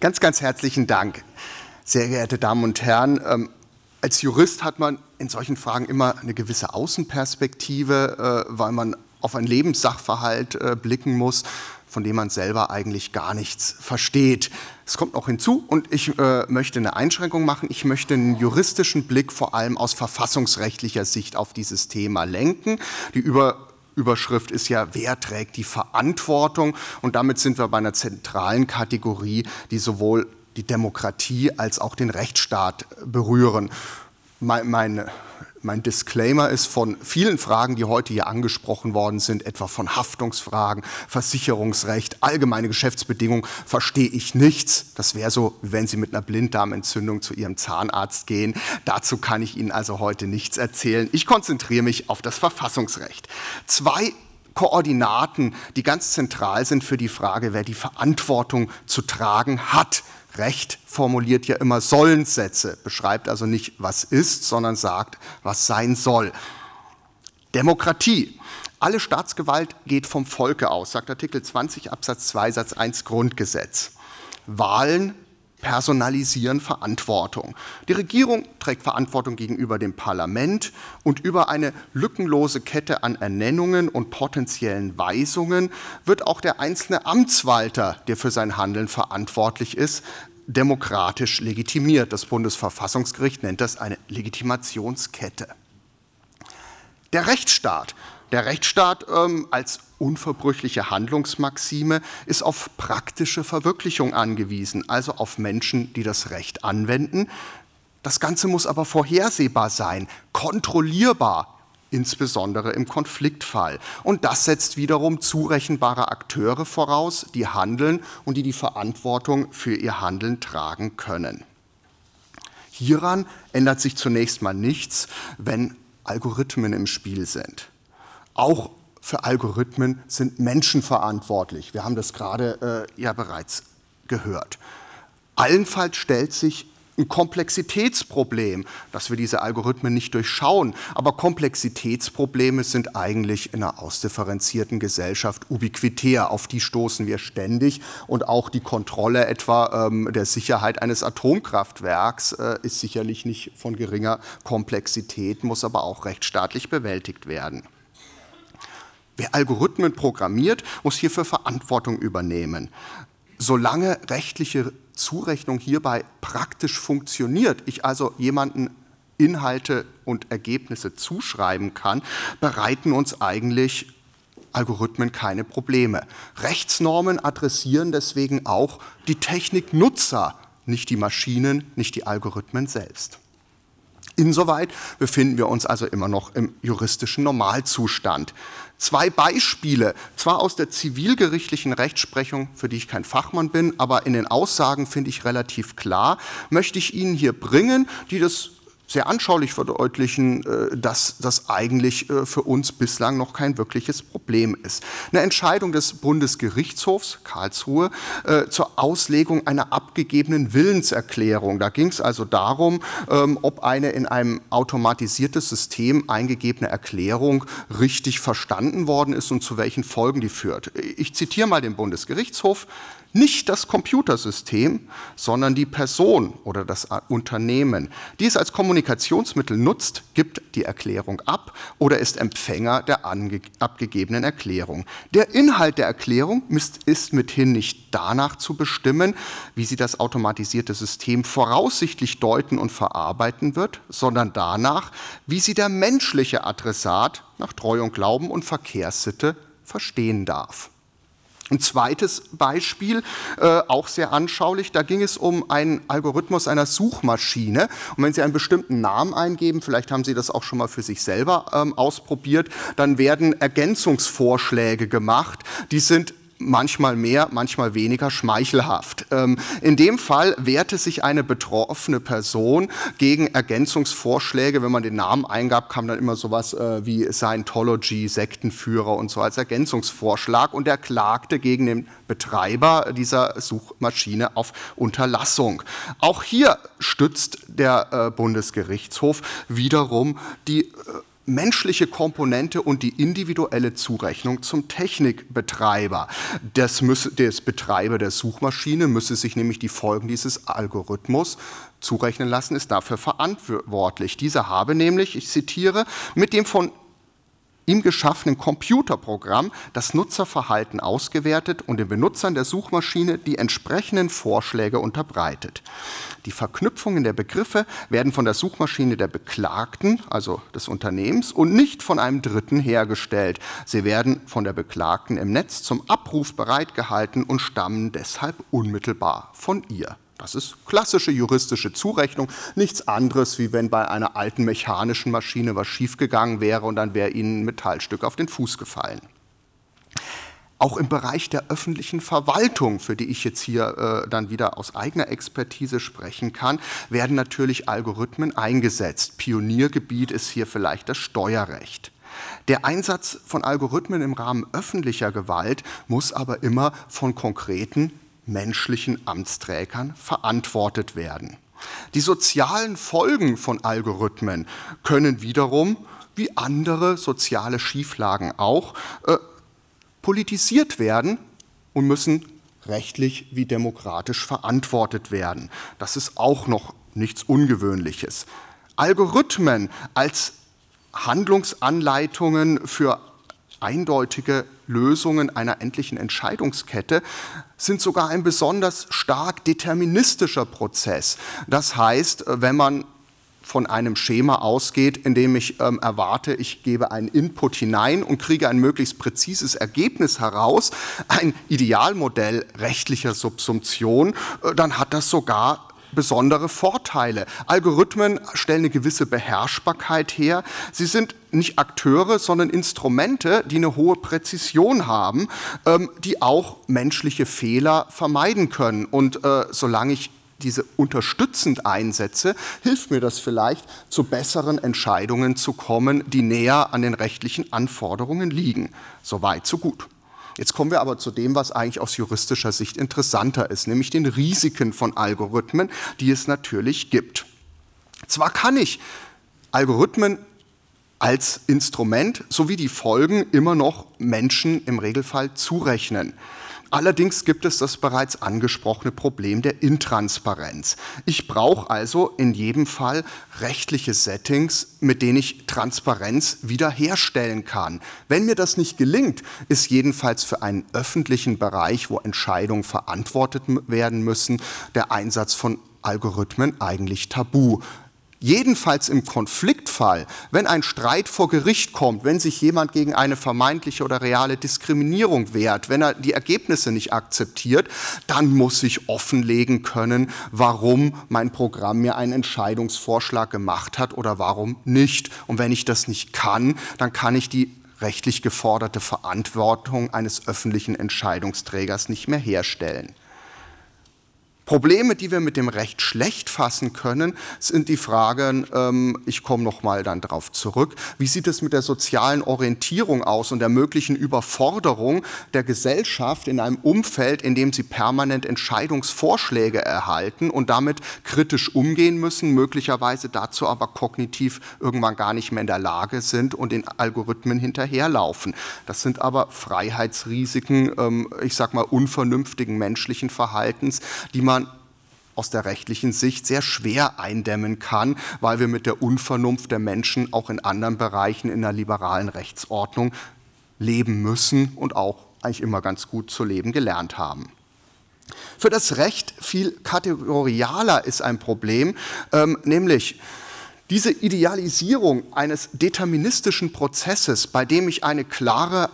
Ganz, ganz herzlichen Dank. Sehr geehrte Damen und Herren, ähm, als Jurist hat man in solchen Fragen immer eine gewisse Außenperspektive, äh, weil man auf ein Lebenssachverhalt äh, blicken muss, von dem man selber eigentlich gar nichts versteht. Es kommt noch hinzu und ich äh, möchte eine Einschränkung machen. Ich möchte einen juristischen Blick vor allem aus verfassungsrechtlicher Sicht auf dieses Thema lenken. Die über Überschrift ist ja, wer trägt die Verantwortung? Und damit sind wir bei einer zentralen Kategorie, die sowohl die Demokratie als auch den Rechtsstaat berühren. Meine mein Disclaimer ist von vielen Fragen, die heute hier angesprochen worden sind, etwa von Haftungsfragen, Versicherungsrecht, allgemeine Geschäftsbedingungen, verstehe ich nichts. Das wäre so, wenn Sie mit einer Blinddarmentzündung zu Ihrem Zahnarzt gehen. Dazu kann ich Ihnen also heute nichts erzählen. Ich konzentriere mich auf das Verfassungsrecht. Zwei Koordinaten, die ganz zentral sind für die Frage, wer die Verantwortung zu tragen hat Recht formuliert ja immer Sollenssätze, beschreibt also nicht, was ist, sondern sagt, was sein soll. Demokratie. Alle Staatsgewalt geht vom Volke aus, sagt Artikel 20 Absatz 2 Satz 1 Grundgesetz. Wahlen personalisieren Verantwortung. Die Regierung trägt Verantwortung gegenüber dem Parlament und über eine lückenlose Kette an Ernennungen und potenziellen Weisungen wird auch der einzelne Amtswalter, der für sein Handeln verantwortlich ist, demokratisch legitimiert. Das Bundesverfassungsgericht nennt das eine Legitimationskette. Der Rechtsstaat. Der Rechtsstaat ähm, als unverbrüchliche Handlungsmaxime ist auf praktische Verwirklichung angewiesen, also auf Menschen, die das Recht anwenden. Das Ganze muss aber vorhersehbar sein, kontrollierbar, insbesondere im Konfliktfall. Und das setzt wiederum zurechenbare Akteure voraus, die handeln und die die Verantwortung für ihr Handeln tragen können. Hieran ändert sich zunächst mal nichts, wenn Algorithmen im Spiel sind. Auch für Algorithmen sind Menschen verantwortlich. Wir haben das gerade äh, ja bereits gehört. Allenfalls stellt sich ein Komplexitätsproblem, dass wir diese Algorithmen nicht durchschauen. Aber Komplexitätsprobleme sind eigentlich in einer ausdifferenzierten Gesellschaft ubiquitär. Auf die stoßen wir ständig. Und auch die Kontrolle etwa ähm, der Sicherheit eines Atomkraftwerks äh, ist sicherlich nicht von geringer Komplexität, muss aber auch rechtsstaatlich bewältigt werden. Wer Algorithmen programmiert, muss hierfür Verantwortung übernehmen. Solange rechtliche Zurechnung hierbei praktisch funktioniert, ich also jemanden Inhalte und Ergebnisse zuschreiben kann, bereiten uns eigentlich Algorithmen keine Probleme. Rechtsnormen adressieren deswegen auch die Techniknutzer, nicht die Maschinen, nicht die Algorithmen selbst. Insoweit befinden wir uns also immer noch im juristischen Normalzustand. Zwei Beispiele, zwar aus der zivilgerichtlichen Rechtsprechung, für die ich kein Fachmann bin, aber in den Aussagen finde ich relativ klar, möchte ich Ihnen hier bringen, die das sehr anschaulich verdeutlichen, äh, dass das eigentlich äh, für uns bislang noch kein wirkliches Problem ist. Eine Entscheidung des Bundesgerichtshofs Karlsruhe äh, zur Auslegung einer abgegebenen Willenserklärung. Da ging es also darum, ähm, ob eine in einem automatisiertes System eingegebene Erklärung richtig verstanden worden ist und zu welchen Folgen die führt. Ich zitiere mal den Bundesgerichtshof nicht das Computersystem, sondern die Person oder das Unternehmen, die es als Kommunikationsmittel nutzt, gibt die Erklärung ab oder ist Empfänger der abgegebenen Erklärung. Der Inhalt der Erklärung ist mithin nicht danach zu bestimmen, wie sie das automatisierte System voraussichtlich deuten und verarbeiten wird, sondern danach, wie sie der menschliche Adressat nach Treu und Glauben und Verkehrssitte verstehen darf. Ein zweites Beispiel, äh, auch sehr anschaulich, da ging es um einen Algorithmus einer Suchmaschine. Und wenn Sie einen bestimmten Namen eingeben, vielleicht haben Sie das auch schon mal für sich selber ähm, ausprobiert, dann werden Ergänzungsvorschläge gemacht. Die sind manchmal mehr, manchmal weniger schmeichelhaft. Ähm, in dem Fall wehrte sich eine betroffene Person gegen Ergänzungsvorschläge. Wenn man den Namen eingab, kam dann immer sowas äh, wie Scientology, Sektenführer und so als Ergänzungsvorschlag und er klagte gegen den Betreiber dieser Suchmaschine auf Unterlassung. Auch hier stützt der äh, Bundesgerichtshof wiederum die äh, menschliche Komponente und die individuelle Zurechnung zum Technikbetreiber. Das, müsse, des Betreiber der Suchmaschine müsse sich nämlich die Folgen dieses Algorithmus zurechnen lassen, ist dafür verantwortlich. Dieser habe nämlich, ich zitiere, mit dem von ihm geschaffenen Computerprogramm das Nutzerverhalten ausgewertet und den Benutzern der Suchmaschine die entsprechenden Vorschläge unterbreitet. Die Verknüpfungen der Begriffe werden von der Suchmaschine der Beklagten, also des Unternehmens, und nicht von einem Dritten hergestellt. Sie werden von der Beklagten im Netz zum Abruf bereitgehalten und stammen deshalb unmittelbar von ihr. Das ist klassische juristische Zurechnung, nichts anderes, wie wenn bei einer alten mechanischen Maschine was schiefgegangen wäre und dann wäre Ihnen ein Metallstück auf den Fuß gefallen. Auch im Bereich der öffentlichen Verwaltung, für die ich jetzt hier äh, dann wieder aus eigener Expertise sprechen kann, werden natürlich Algorithmen eingesetzt. Pioniergebiet ist hier vielleicht das Steuerrecht. Der Einsatz von Algorithmen im Rahmen öffentlicher Gewalt muss aber immer von konkreten menschlichen Amtsträgern verantwortet werden. Die sozialen Folgen von Algorithmen können wiederum, wie andere soziale Schieflagen auch, äh, politisiert werden und müssen rechtlich wie demokratisch verantwortet werden. Das ist auch noch nichts Ungewöhnliches. Algorithmen als Handlungsanleitungen für eindeutige Lösungen einer endlichen Entscheidungskette sind sogar ein besonders stark deterministischer Prozess. Das heißt, wenn man von einem Schema ausgeht, in dem ich ähm, erwarte, ich gebe einen Input hinein und kriege ein möglichst präzises Ergebnis heraus, ein Idealmodell rechtlicher Subsumption, äh, dann hat das sogar besondere Vorteile. Algorithmen stellen eine gewisse Beherrschbarkeit her. Sie sind nicht Akteure, sondern Instrumente, die eine hohe Präzision haben, ähm, die auch menschliche Fehler vermeiden können. Und äh, solange ich diese unterstützend einsetze, hilft mir das vielleicht, zu besseren Entscheidungen zu kommen, die näher an den rechtlichen Anforderungen liegen. So weit, so gut. Jetzt kommen wir aber zu dem, was eigentlich aus juristischer Sicht interessanter ist, nämlich den Risiken von Algorithmen, die es natürlich gibt. Zwar kann ich Algorithmen als Instrument sowie die Folgen immer noch Menschen im Regelfall zurechnen. Allerdings gibt es das bereits angesprochene Problem der Intransparenz. Ich brauche also in jedem Fall rechtliche Settings, mit denen ich Transparenz wiederherstellen kann. Wenn mir das nicht gelingt, ist jedenfalls für einen öffentlichen Bereich, wo Entscheidungen verantwortet werden müssen, der Einsatz von Algorithmen eigentlich tabu. Jedenfalls im Konfliktfall, wenn ein Streit vor Gericht kommt, wenn sich jemand gegen eine vermeintliche oder reale Diskriminierung wehrt, wenn er die Ergebnisse nicht akzeptiert, dann muss ich offenlegen können, warum mein Programm mir einen Entscheidungsvorschlag gemacht hat oder warum nicht. Und wenn ich das nicht kann, dann kann ich die rechtlich geforderte Verantwortung eines öffentlichen Entscheidungsträgers nicht mehr herstellen. Probleme, die wir mit dem Recht schlecht fassen können, sind die Fragen, ähm, ich komme noch mal dann darauf zurück, wie sieht es mit der sozialen Orientierung aus und der möglichen Überforderung der Gesellschaft in einem Umfeld, in dem sie permanent Entscheidungsvorschläge erhalten und damit kritisch umgehen müssen, möglicherweise dazu aber kognitiv irgendwann gar nicht mehr in der Lage sind und den Algorithmen hinterherlaufen. Das sind aber Freiheitsrisiken, ähm, ich sage mal unvernünftigen menschlichen Verhaltens, die man aus der rechtlichen Sicht sehr schwer eindämmen kann, weil wir mit der Unvernunft der Menschen auch in anderen Bereichen in der liberalen Rechtsordnung leben müssen und auch eigentlich immer ganz gut zu leben gelernt haben. Für das Recht viel kategorialer ist ein Problem, ähm, nämlich diese Idealisierung eines deterministischen Prozesses, bei dem ich eine klare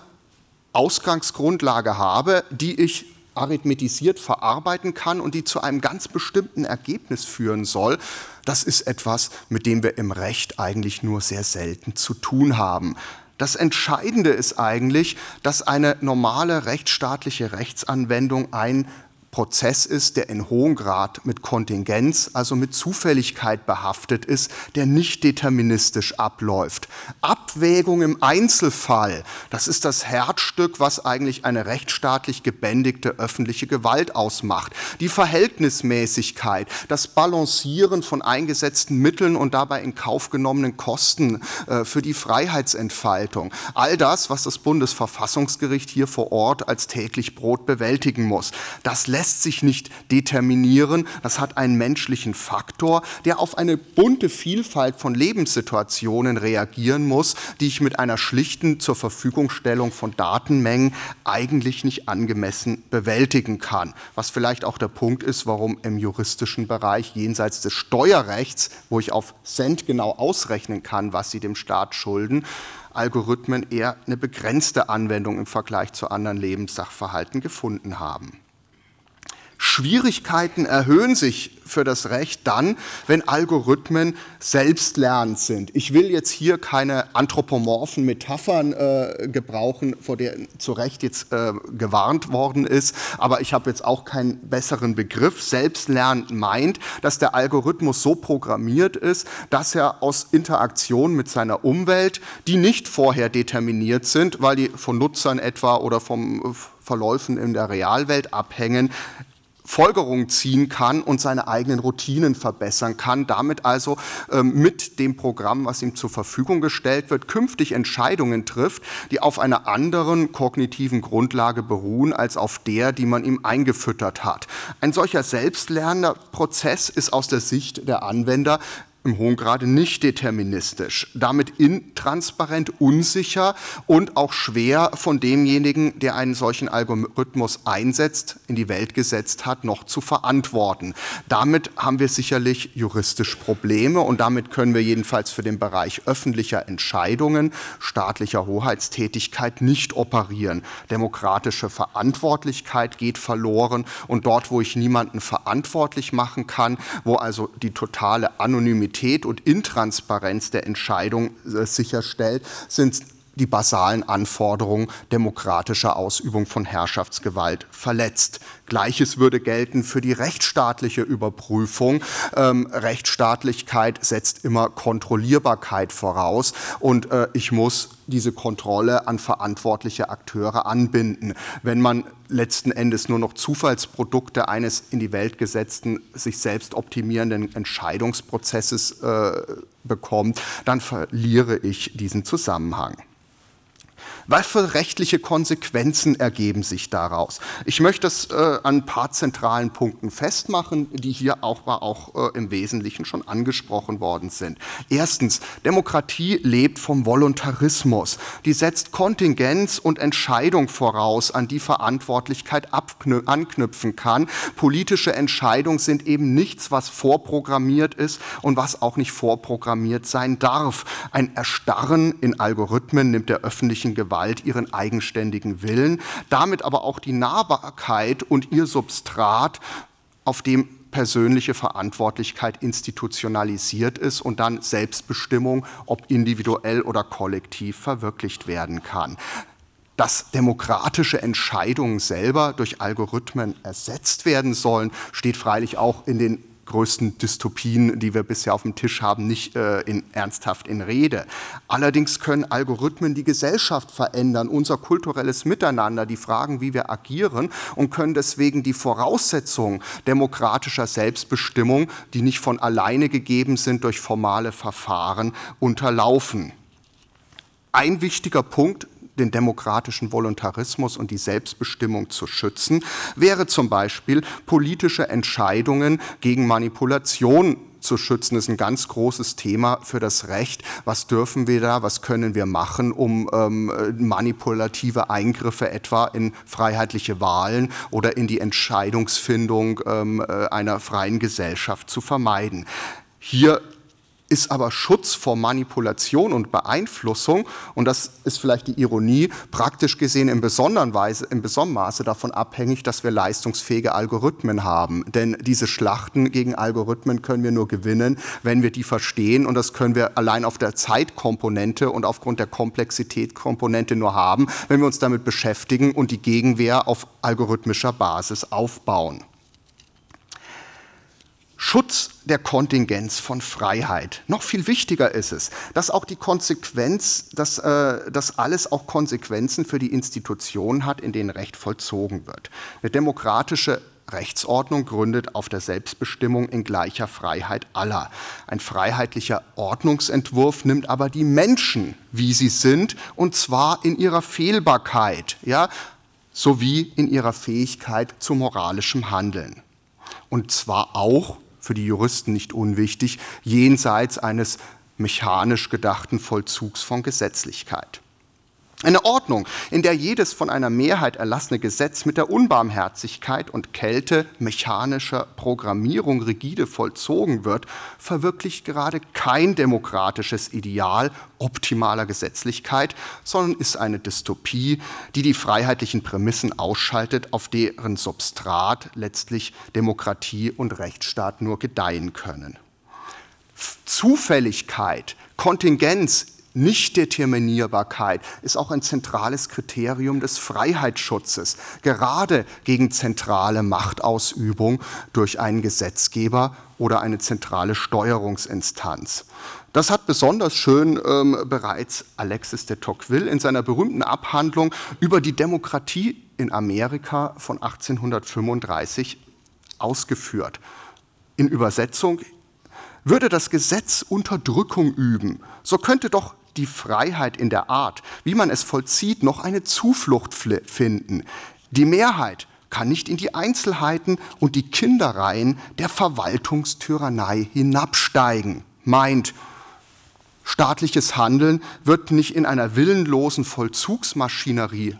Ausgangsgrundlage habe, die ich arithmetisiert verarbeiten kann und die zu einem ganz bestimmten Ergebnis führen soll, das ist etwas, mit dem wir im Recht eigentlich nur sehr selten zu tun haben. Das Entscheidende ist eigentlich, dass eine normale rechtsstaatliche Rechtsanwendung ein Prozess ist, der in hohem Grad mit Kontingenz, also mit Zufälligkeit behaftet ist, der nicht deterministisch abläuft. Abwägung im Einzelfall, das ist das Herzstück, was eigentlich eine rechtsstaatlich gebändigte öffentliche Gewalt ausmacht. Die Verhältnismäßigkeit, das Balancieren von eingesetzten Mitteln und dabei in Kauf genommenen Kosten äh, für die Freiheitsentfaltung. All das, was das Bundesverfassungsgericht hier vor Ort als täglich Brot bewältigen muss. Das lässt lässt sich nicht determinieren. Das hat einen menschlichen Faktor, der auf eine bunte Vielfalt von Lebenssituationen reagieren muss, die ich mit einer schlichten zur Verfügungstellung von Datenmengen eigentlich nicht angemessen bewältigen kann. Was vielleicht auch der Punkt ist, warum im juristischen Bereich jenseits des Steuerrechts, wo ich auf Cent genau ausrechnen kann, was sie dem Staat schulden, Algorithmen eher eine begrenzte Anwendung im Vergleich zu anderen Lebenssachverhalten gefunden haben. Schwierigkeiten erhöhen sich für das Recht dann, wenn Algorithmen selbstlernend sind. Ich will jetzt hier keine anthropomorphen Metaphern äh, gebrauchen, vor der zu Recht jetzt äh, gewarnt worden ist, aber ich habe jetzt auch keinen besseren Begriff. Selbstlernend meint, dass der Algorithmus so programmiert ist, dass er aus Interaktion mit seiner Umwelt, die nicht vorher determiniert sind, weil die von Nutzern etwa oder vom Verläufen in der Realwelt abhängen, Folgerungen ziehen kann und seine eigenen Routinen verbessern kann, damit also ähm, mit dem Programm, was ihm zur Verfügung gestellt wird, künftig Entscheidungen trifft, die auf einer anderen kognitiven Grundlage beruhen als auf der, die man ihm eingefüttert hat. Ein solcher selbstlernender Prozess ist aus der Sicht der Anwender im hohen Grade nicht deterministisch, damit intransparent, unsicher und auch schwer von demjenigen, der einen solchen Algorithmus einsetzt, in die Welt gesetzt hat, noch zu verantworten. Damit haben wir sicherlich juristisch Probleme und damit können wir jedenfalls für den Bereich öffentlicher Entscheidungen, staatlicher Hoheitstätigkeit nicht operieren. Demokratische Verantwortlichkeit geht verloren und dort, wo ich niemanden verantwortlich machen kann, wo also die totale Anonymität Anonymität und Intransparenz der Entscheidung äh, sicherstellt, sind die basalen Anforderungen demokratischer Ausübung von Herrschaftsgewalt verletzt. Gleiches würde gelten für die rechtsstaatliche Überprüfung. Ähm, Rechtsstaatlichkeit setzt immer Kontrollierbarkeit voraus und äh, ich muss diese Kontrolle an verantwortliche Akteure anbinden. Wenn man letzten Endes nur noch Zufallsprodukte eines in die Welt gesetzten, sich selbst optimierenden Entscheidungsprozesses äh, bekommt, dann verliere ich diesen Zusammenhang. Was für rechtliche Konsequenzen ergeben sich daraus? Ich möchte das äh, an ein paar zentralen Punkten festmachen, die hier auch, auch äh, im Wesentlichen schon angesprochen worden sind. Erstens, Demokratie lebt vom Voluntarismus. Die setzt Kontingenz und Entscheidung voraus, an die Verantwortlichkeit anknüpfen kann. Politische Entscheidungen sind eben nichts, was vorprogrammiert ist und was auch nicht vorprogrammiert sein darf. Ein Erstarren in Algorithmen nimmt der öffentlichen Gewalt Gewalt ihren eigenständigen Willen, damit aber auch die Nahbarkeit und ihr Substrat, auf dem persönliche Verantwortlichkeit institutionalisiert ist und dann Selbstbestimmung, ob individuell oder kollektiv, verwirklicht werden kann. Dass demokratische Entscheidungen selber durch Algorithmen ersetzt werden sollen, steht freilich auch in den größten Dystopien, die wir bisher auf dem Tisch haben, nicht äh, in, ernsthaft in Rede. Allerdings können Algorithmen die Gesellschaft verändern, unser kulturelles Miteinander, die Fragen, wie wir agieren und können deswegen die Voraussetzungen demokratischer Selbstbestimmung, die nicht von alleine gegeben sind durch formale Verfahren, unterlaufen. Ein wichtiger Punkt den demokratischen Voluntarismus und die Selbstbestimmung zu schützen, wäre zum Beispiel politische Entscheidungen gegen Manipulation zu schützen, ist ein ganz großes Thema für das Recht. Was dürfen wir da, was können wir machen, um ähm, manipulative Eingriffe etwa in freiheitliche Wahlen oder in die Entscheidungsfindung ähm, äh, einer freien Gesellschaft zu vermeiden? Hier ist aber Schutz vor Manipulation und Beeinflussung, und das ist vielleicht die Ironie, praktisch gesehen in besonderer Weise, in besonderem Maße davon abhängig, dass wir leistungsfähige Algorithmen haben. Denn diese Schlachten gegen Algorithmen können wir nur gewinnen, wenn wir die verstehen, und das können wir allein auf der Zeitkomponente und aufgrund der Komplexitätskomponente nur haben, wenn wir uns damit beschäftigen und die Gegenwehr auf algorithmischer Basis aufbauen. Schutz der Kontingenz von Freiheit. Noch viel wichtiger ist es, dass auch die Konsequenz, dass äh, das alles auch Konsequenzen für die Institutionen hat, in denen Recht vollzogen wird. Eine demokratische Rechtsordnung gründet auf der Selbstbestimmung in gleicher Freiheit aller. Ein freiheitlicher Ordnungsentwurf nimmt aber die Menschen, wie sie sind, und zwar in ihrer Fehlbarkeit, ja, sowie in ihrer Fähigkeit zu moralischem Handeln. Und zwar auch für die Juristen nicht unwichtig, jenseits eines mechanisch gedachten Vollzugs von Gesetzlichkeit. Eine Ordnung, in der jedes von einer Mehrheit erlassene Gesetz mit der Unbarmherzigkeit und Kälte mechanischer Programmierung rigide vollzogen wird, verwirklicht gerade kein demokratisches Ideal optimaler Gesetzlichkeit, sondern ist eine Dystopie, die die freiheitlichen Prämissen ausschaltet, auf deren Substrat letztlich Demokratie und Rechtsstaat nur gedeihen können. Zufälligkeit, Kontingenz Nichtdeterminierbarkeit ist auch ein zentrales Kriterium des Freiheitsschutzes, gerade gegen zentrale Machtausübung durch einen Gesetzgeber oder eine zentrale Steuerungsinstanz. Das hat besonders schön ähm, bereits Alexis de Tocqueville in seiner berühmten Abhandlung über die Demokratie in Amerika von 1835 ausgeführt. In Übersetzung, würde das Gesetz Unterdrückung üben, so könnte doch die Freiheit in der Art, wie man es vollzieht, noch eine Zuflucht finden. Die Mehrheit kann nicht in die Einzelheiten und die Kindereien der Verwaltungstyrannei hinabsteigen. Meint, staatliches Handeln wird nicht in einer willenlosen Vollzugsmaschinerie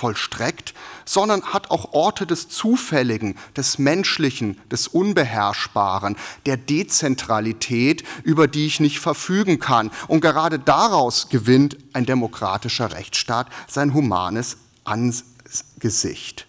vollstreckt, sondern hat auch Orte des Zufälligen, des Menschlichen, des Unbeherrschbaren, der Dezentralität, über die ich nicht verfügen kann. Und gerade daraus gewinnt ein demokratischer Rechtsstaat sein humanes Angesicht.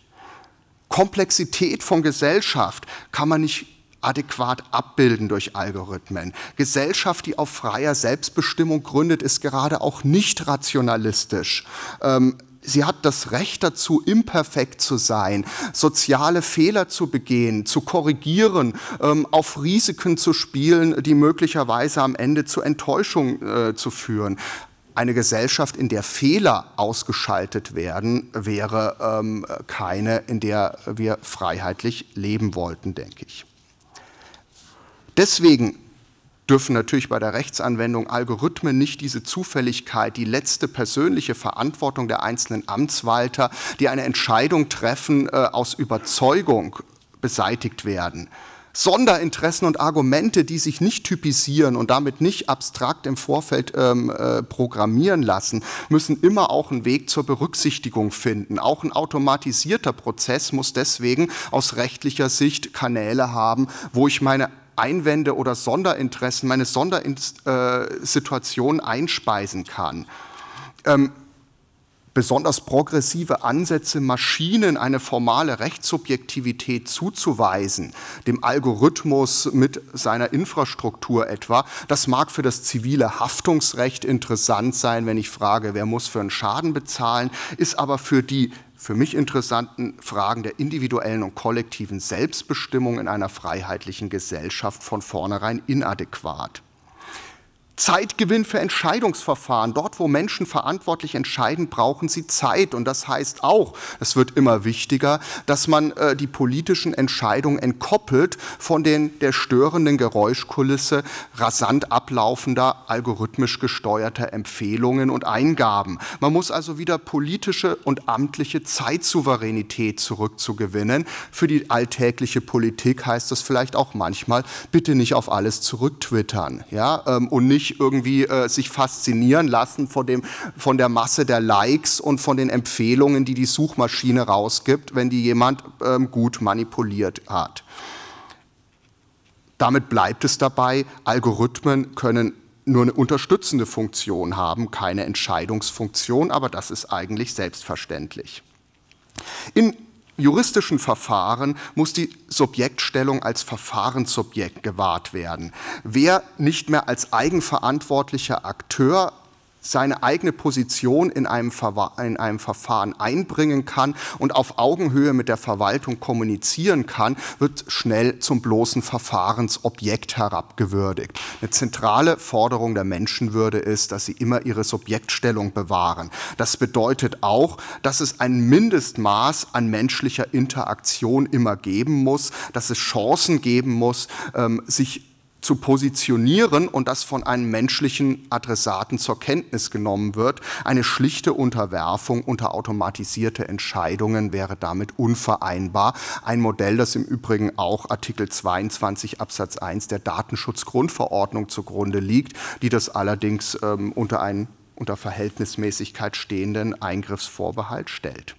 Komplexität von Gesellschaft kann man nicht adäquat abbilden durch Algorithmen. Gesellschaft, die auf freier Selbstbestimmung gründet, ist gerade auch nicht rationalistisch. Ähm, Sie hat das Recht dazu, imperfekt zu sein, soziale Fehler zu begehen, zu korrigieren, ähm, auf Risiken zu spielen, die möglicherweise am Ende zu Enttäuschung äh, zu führen. Eine Gesellschaft, in der Fehler ausgeschaltet werden, wäre ähm, keine, in der wir freiheitlich leben wollten, denke ich. Deswegen dürfen natürlich bei der Rechtsanwendung Algorithmen nicht diese Zufälligkeit, die letzte persönliche Verantwortung der einzelnen Amtswalter, die eine Entscheidung treffen, äh, aus Überzeugung beseitigt werden. Sonderinteressen und Argumente, die sich nicht typisieren und damit nicht abstrakt im Vorfeld ähm, äh, programmieren lassen, müssen immer auch einen Weg zur Berücksichtigung finden. Auch ein automatisierter Prozess muss deswegen aus rechtlicher Sicht Kanäle haben, wo ich meine Einwände oder Sonderinteressen, meine Sondersituation einspeisen kann. Ähm, besonders progressive Ansätze, Maschinen eine formale Rechtssubjektivität zuzuweisen, dem Algorithmus mit seiner Infrastruktur etwa, das mag für das zivile Haftungsrecht interessant sein, wenn ich frage, wer muss für einen Schaden bezahlen, ist aber für die für mich interessanten Fragen der individuellen und kollektiven Selbstbestimmung in einer freiheitlichen Gesellschaft von vornherein inadäquat. Zeitgewinn für Entscheidungsverfahren. Dort, wo Menschen verantwortlich entscheiden, brauchen sie Zeit. Und das heißt auch, es wird immer wichtiger, dass man äh, die politischen Entscheidungen entkoppelt von den, der störenden Geräuschkulisse rasant ablaufender, algorithmisch gesteuerter Empfehlungen und Eingaben. Man muss also wieder politische und amtliche Zeitsouveränität zurückzugewinnen. Für die alltägliche Politik heißt das vielleicht auch manchmal, bitte nicht auf alles zurücktwittern ja, ähm, und nicht irgendwie äh, sich faszinieren lassen von, dem, von der Masse der Likes und von den Empfehlungen, die die Suchmaschine rausgibt, wenn die jemand ähm, gut manipuliert hat. Damit bleibt es dabei, Algorithmen können nur eine unterstützende Funktion haben, keine Entscheidungsfunktion, aber das ist eigentlich selbstverständlich. In juristischen Verfahren muss die Subjektstellung als Verfahrenssubjekt gewahrt werden. Wer nicht mehr als eigenverantwortlicher Akteur seine eigene Position in einem, in einem, Verfahren einbringen kann und auf Augenhöhe mit der Verwaltung kommunizieren kann, wird schnell zum bloßen Verfahrensobjekt herabgewürdigt. Eine zentrale Forderung der Menschenwürde ist, dass sie immer ihre Subjektstellung bewahren. Das bedeutet auch, dass es ein Mindestmaß an menschlicher Interaktion immer geben muss, dass es Chancen geben muss, ähm, sich zu positionieren und das von einem menschlichen Adressaten zur Kenntnis genommen wird. Eine schlichte Unterwerfung unter automatisierte Entscheidungen wäre damit unvereinbar. Ein Modell, das im Übrigen auch Artikel 22 Absatz 1 der Datenschutzgrundverordnung zugrunde liegt, die das allerdings ähm, unter einen unter Verhältnismäßigkeit stehenden Eingriffsvorbehalt stellt.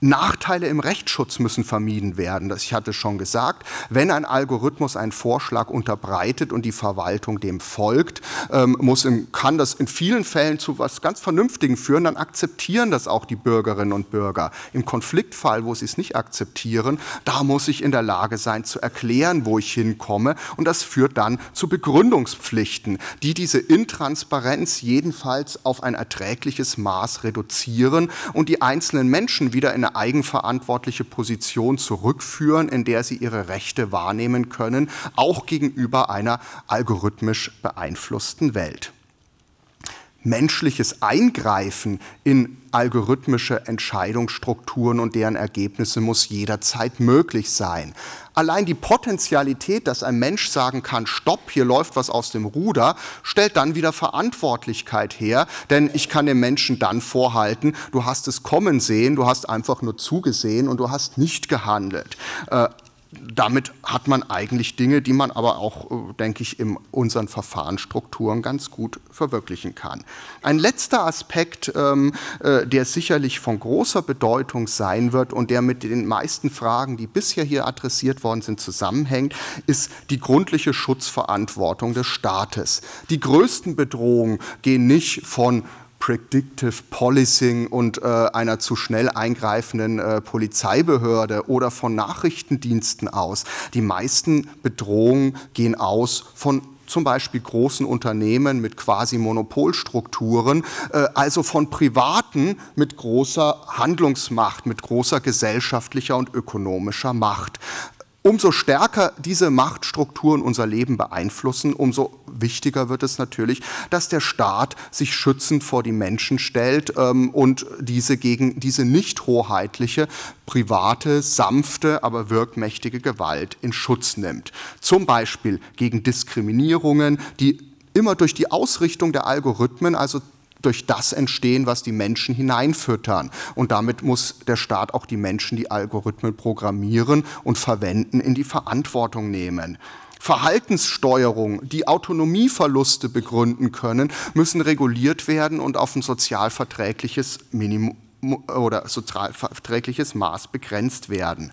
Nachteile im Rechtsschutz müssen vermieden werden. Ich hatte schon gesagt, wenn ein Algorithmus einen Vorschlag unterbreitet und die Verwaltung dem folgt, ähm, muss kann das in vielen Fällen zu was ganz Vernünftigen führen, dann akzeptieren das auch die Bürgerinnen und Bürger. Im Konfliktfall, wo sie es nicht akzeptieren, da muss ich in der Lage sein zu erklären, wo ich hinkomme und das führt dann zu Begründungspflichten, die diese Intransparenz jedenfalls auf ein erträgliches Maß reduzieren und die einzelnen Menschen wieder in eine eigenverantwortliche Position zurückführen, in der sie ihre Rechte wahrnehmen können, auch gegenüber einer algorithmisch beeinflussten Welt menschliches Eingreifen in algorithmische Entscheidungsstrukturen und deren Ergebnisse muss jederzeit möglich sein. Allein die Potenzialität, dass ein Mensch sagen kann, stopp, hier läuft was aus dem Ruder, stellt dann wieder Verantwortlichkeit her, denn ich kann dem Menschen dann vorhalten, du hast es kommen sehen, du hast einfach nur zugesehen und du hast nicht gehandelt. Damit hat man eigentlich Dinge, die man aber auch, äh, denke ich, in unseren Verfahrensstrukturen ganz gut verwirklichen kann. Ein letzter Aspekt, ähm, äh, der sicherlich von großer Bedeutung sein wird und der mit den meisten Fragen, die bisher hier adressiert worden sind, zusammenhängt, ist die gründliche Schutzverantwortung des Staates. Die größten Bedrohungen gehen nicht von Predictive Policing und äh, einer zu schnell eingreifenden äh, Polizeibehörde oder von Nachrichtendiensten aus. Die meisten Bedrohungen gehen aus von zum Beispiel großen Unternehmen mit quasi Monopolstrukturen, äh, also von Privaten mit großer Handlungsmacht, mit großer gesellschaftlicher und ökonomischer Macht. Umso stärker diese Machtstrukturen unser Leben beeinflussen, umso wichtiger wird es natürlich, dass der Staat sich schützend vor die Menschen stellt ähm, und diese gegen diese nicht hoheitliche, private, sanfte, aber wirkmächtige Gewalt in Schutz nimmt. Zum Beispiel gegen Diskriminierungen, die immer durch die Ausrichtung der Algorithmen, also durch das entstehen, was die Menschen hineinfüttern. Und damit muss der Staat auch die Menschen, die Algorithmen programmieren und verwenden, in die Verantwortung nehmen. Verhaltenssteuerung, die Autonomieverluste begründen können, müssen reguliert werden und auf ein sozialverträgliches Minimum oder sozialverträgliches Maß begrenzt werden.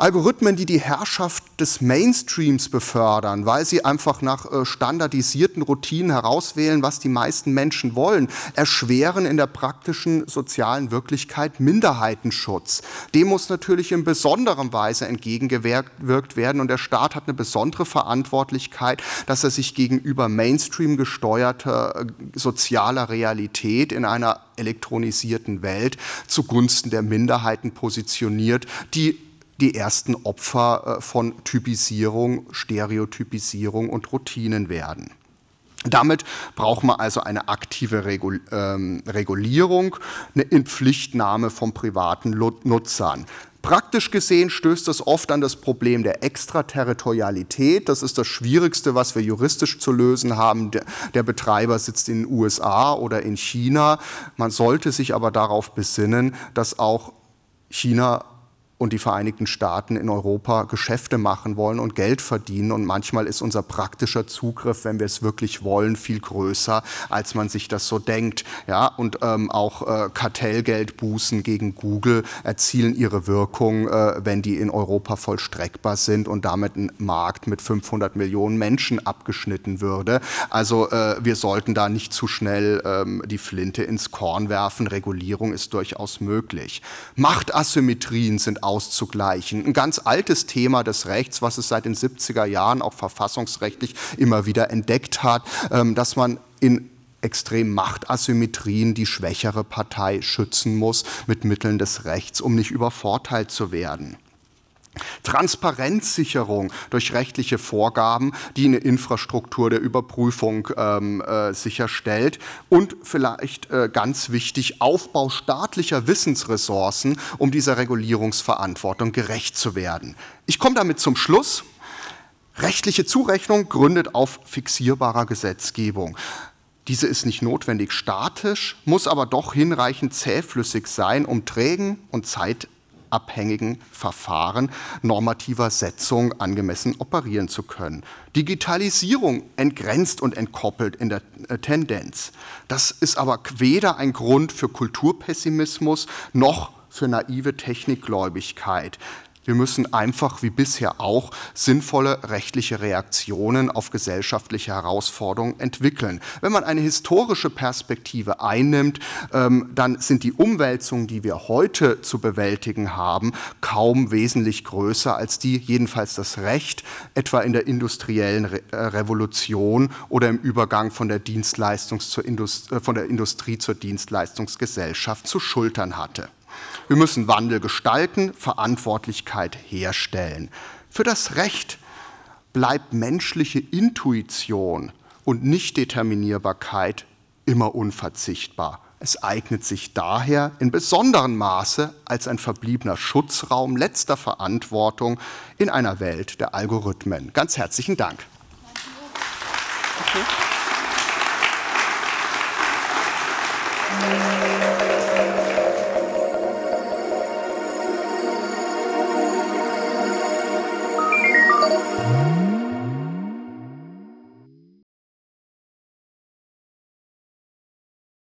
Algorithmen, die die Herrschaft des Mainstreams befördern, weil sie einfach nach äh, standardisierten Routinen herauswählen, was die meisten Menschen wollen, erschweren in der praktischen sozialen Wirklichkeit Minderheitenschutz. Dem muss natürlich in besonderer Weise entgegengewirkt werden und der Staat hat eine besondere Verantwortlichkeit, dass er sich gegenüber Mainstream gesteuerter äh, sozialer Realität in einer elektronisierten Welt zugunsten der Minderheiten positioniert, die die ersten Opfer äh, von Typisierung, Stereotypisierung und Routinen werden. Damit braucht man also eine aktive ähm, Regulierung, eine Inpflichtnahme von privaten Nutzern. Praktisch gesehen stößt das oft an das Problem der Extraterritorialität. Das ist das Schwierigste, was wir juristisch zu lösen haben. Der Betreiber sitzt in den USA oder in China. Man sollte sich aber darauf besinnen, dass auch China und die Vereinigten Staaten in Europa Geschäfte machen wollen und Geld verdienen. Und manchmal ist unser praktischer Zugriff, wenn wir es wirklich wollen, viel größer, als man sich das so denkt. Ja, und ähm, auch äh, Kartellgeldbußen gegen Google erzielen ihre Wirkung, äh, wenn die in Europa vollstreckbar sind und damit ein Markt mit 500 Millionen Menschen abgeschnitten würde. Also äh, wir sollten da nicht zu schnell ähm, die Flinte ins Korn werfen. Regulierung ist durchaus möglich. Machtasymmetrien sind auszugleichen. Ein ganz altes Thema des Rechts, was es seit den 70er Jahren auch verfassungsrechtlich immer wieder entdeckt hat, ähm, dass man in extrem Machtasymmetrien die schwächere Partei schützen muss mit Mitteln des Rechts, um nicht übervorteilt zu werden. Transparenzsicherung durch rechtliche Vorgaben, die eine Infrastruktur der Überprüfung ähm, äh, sicherstellt und vielleicht äh, ganz wichtig Aufbau staatlicher Wissensressourcen, um dieser Regulierungsverantwortung gerecht zu werden. Ich komme damit zum Schluss. Rechtliche Zurechnung gründet auf fixierbarer Gesetzgebung. Diese ist nicht notwendig statisch, muss aber doch hinreichend zähflüssig sein, um trägen und zeit abhängigen Verfahren normativer Setzung angemessen operieren zu können. Digitalisierung entgrenzt und entkoppelt in der äh, Tendenz. Das ist aber weder ein Grund für Kulturpessimismus noch für naive Technikgläubigkeit. Wir müssen einfach wie bisher auch sinnvolle rechtliche Reaktionen auf gesellschaftliche Herausforderungen entwickeln. Wenn man eine historische Perspektive einnimmt, ähm, dann sind die Umwälzungen, die wir heute zu bewältigen haben, kaum wesentlich größer als die, jedenfalls das Recht, etwa in der industriellen äh, Revolution oder im Übergang von der, Dienstleistungs zur Indust äh, von der Industrie zur Dienstleistungsgesellschaft zu schultern hatte. Wir müssen Wandel gestalten, Verantwortlichkeit herstellen. Für das Recht bleibt menschliche Intuition und Nichtdeterminierbarkeit immer unverzichtbar. Es eignet sich daher in besonderem Maße als ein verbliebener Schutzraum letzter Verantwortung in einer Welt der Algorithmen. Ganz herzlichen Dank. Okay.